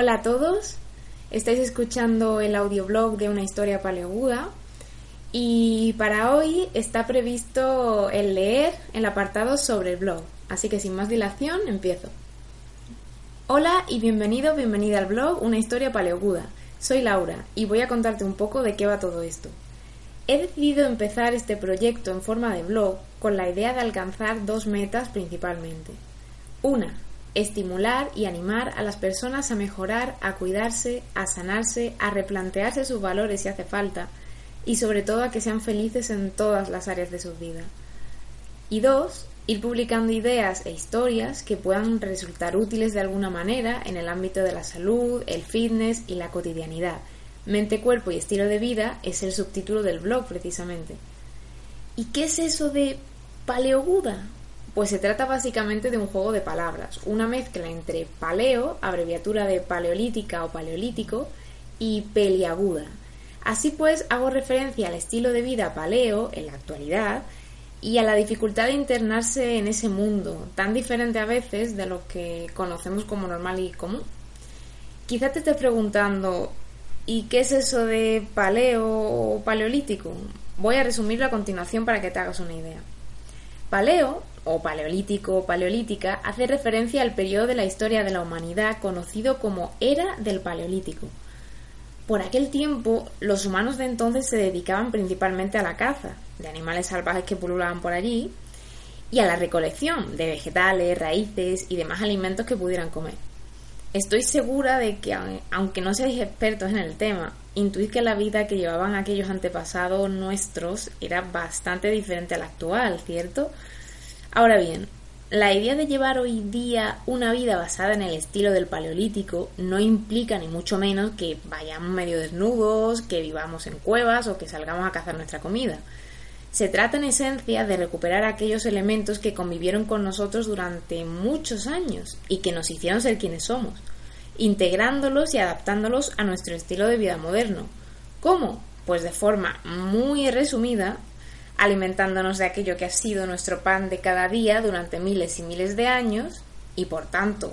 Hola a todos, estáis escuchando el audioblog de una historia paleoguda y para hoy está previsto el leer el apartado sobre el blog, así que sin más dilación empiezo. Hola y bienvenido, bienvenida al blog Una historia paleoguda. Soy Laura y voy a contarte un poco de qué va todo esto. He decidido empezar este proyecto en forma de blog con la idea de alcanzar dos metas principalmente. Una, estimular y animar a las personas a mejorar, a cuidarse, a sanarse, a replantearse sus valores si hace falta y sobre todo a que sean felices en todas las áreas de su vida. Y dos, ir publicando ideas e historias que puedan resultar útiles de alguna manera en el ámbito de la salud, el fitness y la cotidianidad. Mente, cuerpo y estilo de vida es el subtítulo del blog precisamente. ¿Y qué es eso de paleoguda? Pues se trata básicamente de un juego de palabras, una mezcla entre paleo, abreviatura de paleolítica o paleolítico, y peliaguda. Así pues, hago referencia al estilo de vida paleo en la actualidad y a la dificultad de internarse en ese mundo, tan diferente a veces de lo que conocemos como normal y común. Quizá te estés preguntando, ¿y qué es eso de paleo o paleolítico? Voy a resumirlo a continuación para que te hagas una idea. Paleo o paleolítico o paleolítica, hace referencia al periodo de la historia de la humanidad conocido como Era del Paleolítico. Por aquel tiempo, los humanos de entonces se dedicaban principalmente a la caza de animales salvajes que pululaban por allí y a la recolección de vegetales, raíces y demás alimentos que pudieran comer. Estoy segura de que, aunque no seáis expertos en el tema, intuís que la vida que llevaban aquellos antepasados nuestros era bastante diferente a la actual, ¿cierto? Ahora bien, la idea de llevar hoy día una vida basada en el estilo del paleolítico no implica ni mucho menos que vayamos medio desnudos, que vivamos en cuevas o que salgamos a cazar nuestra comida. Se trata en esencia de recuperar aquellos elementos que convivieron con nosotros durante muchos años y que nos hicieron ser quienes somos, integrándolos y adaptándolos a nuestro estilo de vida moderno. ¿Cómo? Pues de forma muy resumida, alimentándonos de aquello que ha sido nuestro pan de cada día durante miles y miles de años y por tanto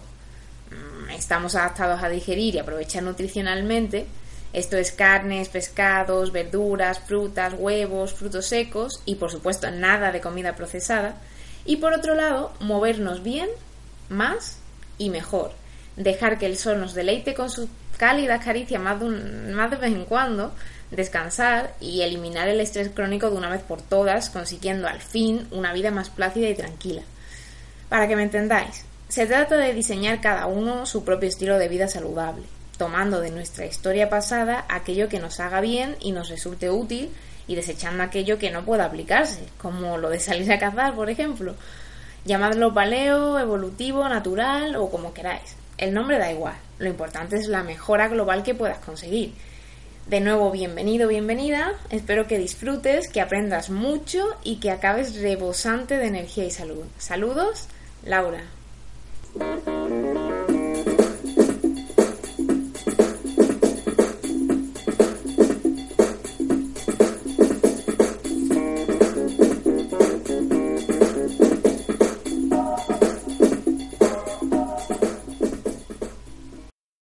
mm, estamos adaptados a digerir y aprovechar nutricionalmente. Esto es carnes, pescados, verduras, frutas, huevos, frutos secos y por supuesto nada de comida procesada. Y por otro lado, movernos bien, más y mejor. Dejar que el sol nos deleite con su cálida caricia más de, más de vez en cuando, descansar y eliminar el estrés crónico de una vez por todas, consiguiendo al fin una vida más plácida y tranquila. Para que me entendáis, se trata de diseñar cada uno su propio estilo de vida saludable, tomando de nuestra historia pasada aquello que nos haga bien y nos resulte útil y desechando aquello que no pueda aplicarse, como lo de salir a cazar, por ejemplo. Llamadlo paleo, evolutivo, natural o como queráis. El nombre da igual, lo importante es la mejora global que puedas conseguir de nuevo, bienvenido, bienvenida. Espero que disfrutes, que aprendas mucho y que acabes rebosante de energía y salud. Saludos, Laura.